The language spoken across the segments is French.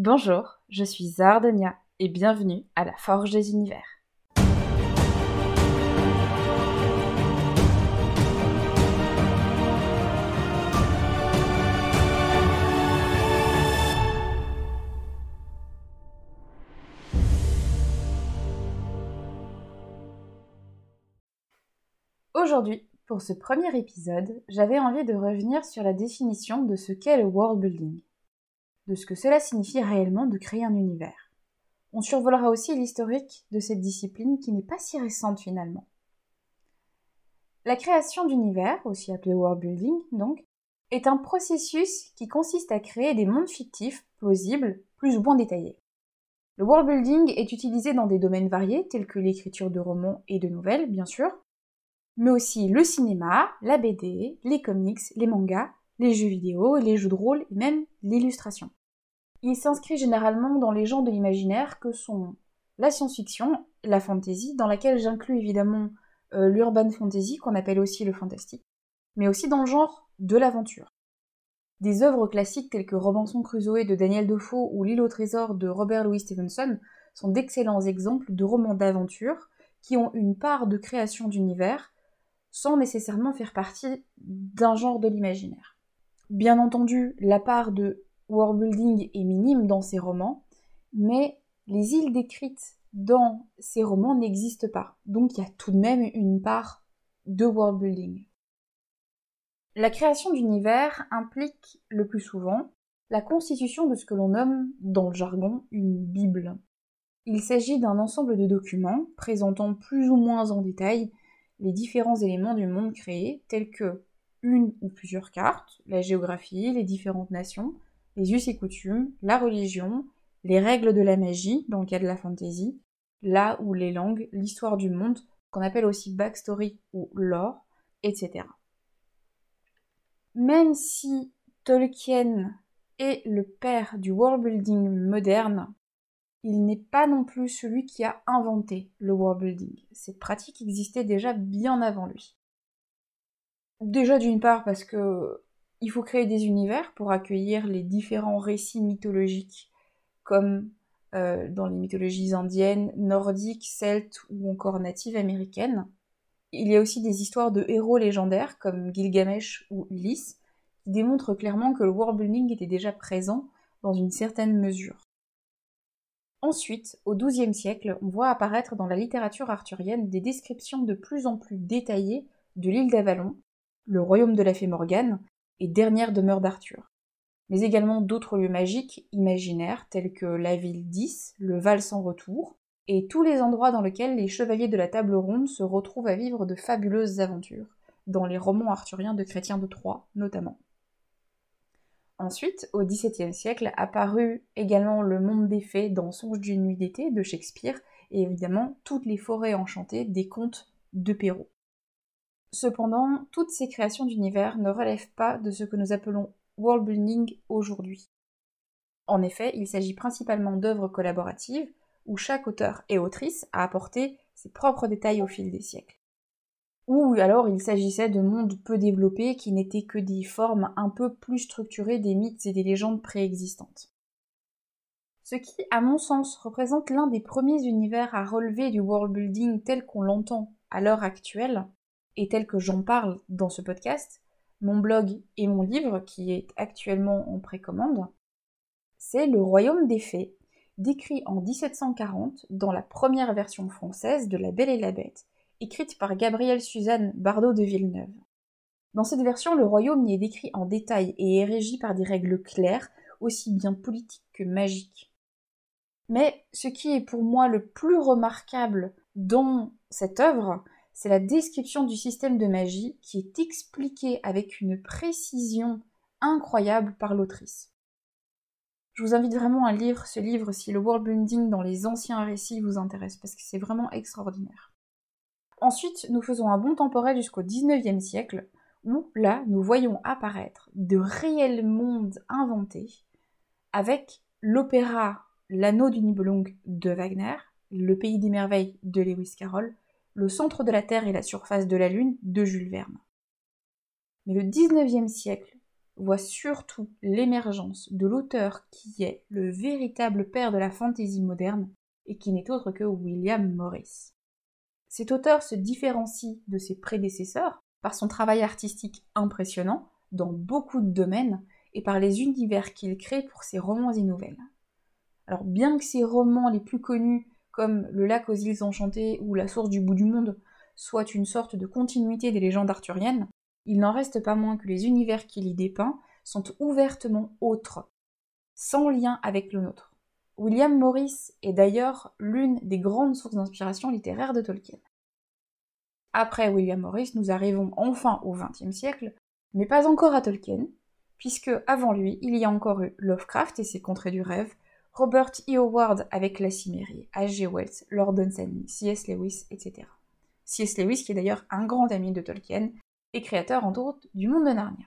Bonjour, je suis Zardonia et bienvenue à la Forge des Univers. Aujourd'hui, pour ce premier épisode, j'avais envie de revenir sur la définition de ce qu'est le world building, de ce que cela signifie réellement de créer un univers. On survolera aussi l'historique de cette discipline qui n'est pas si récente finalement. La création d'univers, aussi appelé world building donc, est un processus qui consiste à créer des mondes fictifs, plausibles, plus ou moins détaillés. Le world building est utilisé dans des domaines variés tels que l'écriture de romans et de nouvelles, bien sûr, mais aussi le cinéma, la BD, les comics, les mangas, les jeux vidéo, les jeux de rôle et même l'illustration. Il s'inscrit généralement dans les genres de l'imaginaire que sont la science-fiction, la fantasy, dans laquelle j'inclus évidemment euh, l'urban fantasy qu'on appelle aussi le fantastique, mais aussi dans le genre de l'aventure. Des œuvres classiques telles que Robinson Crusoe de Daniel Defoe ou L'île au trésor de Robert Louis Stevenson sont d'excellents exemples de romans d'aventure qui ont une part de création d'univers sans nécessairement faire partie d'un genre de l'imaginaire. Bien entendu, la part de world building est minime dans ces romans, mais les îles décrites dans ces romans n'existent pas. Donc il y a tout de même une part de world building. La création d'univers implique le plus souvent la constitution de ce que l'on nomme dans le jargon une Bible. Il s'agit d'un ensemble de documents présentant plus ou moins en détail les différents éléments du monde créé, tels que une ou plusieurs cartes, la géographie, les différentes nations, les us et coutumes, la religion, les règles de la magie, dans le cas de la fantasy, là où les langues, l'histoire du monde, qu'on appelle aussi backstory ou lore, etc. Même si Tolkien est le père du world building moderne, il n'est pas non plus celui qui a inventé le world building. Cette pratique existait déjà bien avant lui. Déjà d'une part parce que il faut créer des univers pour accueillir les différents récits mythologiques comme euh, dans les mythologies indiennes, nordiques, celtes ou encore natives américaines. Il y a aussi des histoires de héros légendaires comme Gilgamesh ou Ulysse qui démontrent clairement que le world building était déjà présent dans une certaine mesure. Ensuite, au XIIe siècle, on voit apparaître dans la littérature arthurienne des descriptions de plus en plus détaillées de l'île d'Avalon, le royaume de la fée Morgane et dernière demeure d'Arthur, mais également d'autres lieux magiques imaginaires tels que la ville d'Is, le Val sans retour, et tous les endroits dans lesquels les chevaliers de la table ronde se retrouvent à vivre de fabuleuses aventures, dans les romans arthuriens de Chrétien de Troyes notamment. Ensuite, au XVIIe siècle, apparut également le monde des fées dans Songe d'une nuit d'été de Shakespeare, et évidemment toutes les forêts enchantées des contes de Perrault. Cependant, toutes ces créations d'univers ne relèvent pas de ce que nous appelons world building aujourd'hui. En effet, il s'agit principalement d'œuvres collaboratives où chaque auteur et autrice a apporté ses propres détails au fil des siècles ou alors il s'agissait de mondes peu développés qui n'étaient que des formes un peu plus structurées des mythes et des légendes préexistantes. Ce qui, à mon sens, représente l'un des premiers univers à relever du world building tel qu'on l'entend à l'heure actuelle, et tel que j'en parle dans ce podcast, mon blog et mon livre qui est actuellement en précommande, c'est Le Royaume des Fées, décrit en 1740 dans la première version française de La Belle et la Bête, écrite par Gabrielle Suzanne Bardot de Villeneuve. Dans cette version, le royaume y est décrit en détail et est régi par des règles claires, aussi bien politiques que magiques. Mais ce qui est pour moi le plus remarquable dans cette œuvre, c'est la description du système de magie qui est expliqué avec une précision incroyable par l'autrice. Je vous invite vraiment à lire ce livre si le world building dans les anciens récits vous intéresse, parce que c'est vraiment extraordinaire. Ensuite, nous faisons un bond temporel jusqu'au XIXe siècle, où là, nous voyons apparaître de réels mondes inventés, avec l'opéra L'anneau du Nibelung de Wagner, Le pays des merveilles de Lewis Carroll, Le centre de la Terre et la surface de la Lune de Jules Verne. Mais le XIXe siècle voit surtout l'émergence de l'auteur qui est le véritable père de la fantaisie moderne et qui n'est autre que William Morris. Cet auteur se différencie de ses prédécesseurs par son travail artistique impressionnant dans beaucoup de domaines et par les univers qu'il crée pour ses romans et nouvelles. Alors bien que ses romans les plus connus comme Le lac aux îles enchantées ou La source du bout du monde soient une sorte de continuité des légendes arthuriennes, il n'en reste pas moins que les univers qu'il y dépeint sont ouvertement autres, sans lien avec le nôtre. William Morris est d'ailleurs l'une des grandes sources d'inspiration littéraire de Tolkien. Après William Morris, nous arrivons enfin au XXe siècle, mais pas encore à Tolkien, puisque avant lui, il y a encore eu Lovecraft et ses contrées du rêve, Robert E. Howard avec La Cimmérie, H.G. Wells, Lord Dunsany, C.S. Lewis, etc. C.S. Lewis qui est d'ailleurs un grand ami de Tolkien et créateur entre autres du monde de Narnia.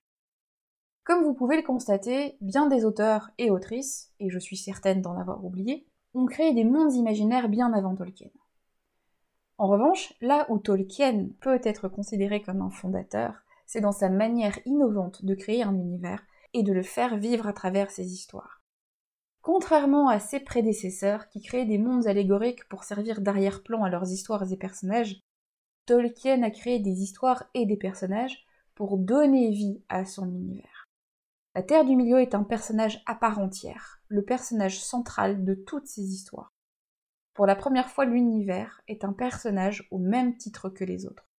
Comme vous pouvez le constater, bien des auteurs et autrices, et je suis certaine d'en avoir oublié, ont créé des mondes imaginaires bien avant Tolkien. En revanche, là où Tolkien peut être considéré comme un fondateur, c'est dans sa manière innovante de créer un univers et de le faire vivre à travers ses histoires. Contrairement à ses prédécesseurs qui créaient des mondes allégoriques pour servir d'arrière-plan à leurs histoires et personnages, Tolkien a créé des histoires et des personnages pour donner vie à son univers. La Terre du Milieu est un personnage à part entière, le personnage central de toutes ces histoires. Pour la première fois, l'univers est un personnage au même titre que les autres.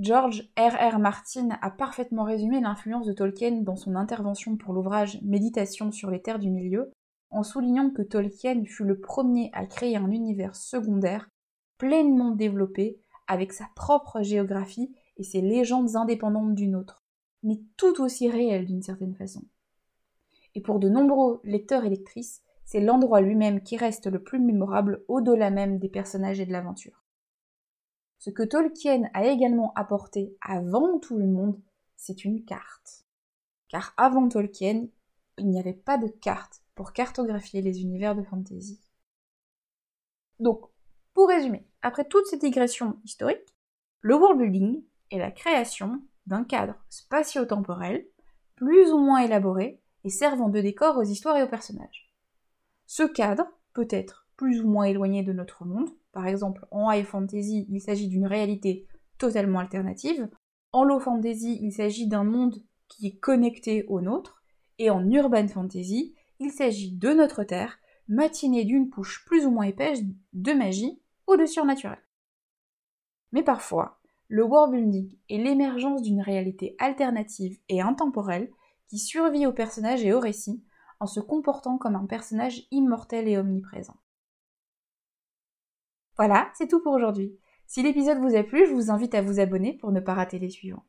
George R. R. Martin a parfaitement résumé l'influence de Tolkien dans son intervention pour l'ouvrage Méditation sur les terres du milieu, en soulignant que Tolkien fut le premier à créer un univers secondaire pleinement développé, avec sa propre géographie et ses légendes indépendantes d'une autre, mais tout aussi réelles d'une certaine façon. Et pour de nombreux lecteurs et lectrices, c'est l'endroit lui-même qui reste le plus mémorable au-delà même des personnages et de l'aventure. Ce que Tolkien a également apporté avant tout le monde, c'est une carte. Car avant Tolkien, il n'y avait pas de carte pour cartographier les univers de fantasy. Donc, pour résumer, après toute cette digression historique, le world building est la création d'un cadre spatio-temporel plus ou moins élaboré et servant de décor aux histoires et aux personnages. Ce cadre peut être plus ou moins éloigné de notre monde, par exemple en high fantasy il s'agit d'une réalité totalement alternative, en low fantasy il s'agit d'un monde qui est connecté au nôtre, et en urban fantasy il s'agit de notre Terre matinée d'une couche plus ou moins épaisse de magie ou de surnaturel. Mais parfois, le world building est l'émergence d'une réalité alternative et intemporelle qui survit au personnage et au récit en se comportant comme un personnage immortel et omniprésent. Voilà, c'est tout pour aujourd'hui. Si l'épisode vous a plu, je vous invite à vous abonner pour ne pas rater les suivants.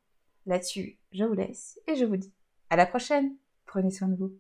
Là-dessus, je vous laisse et je vous dis à la prochaine. Prenez soin de vous.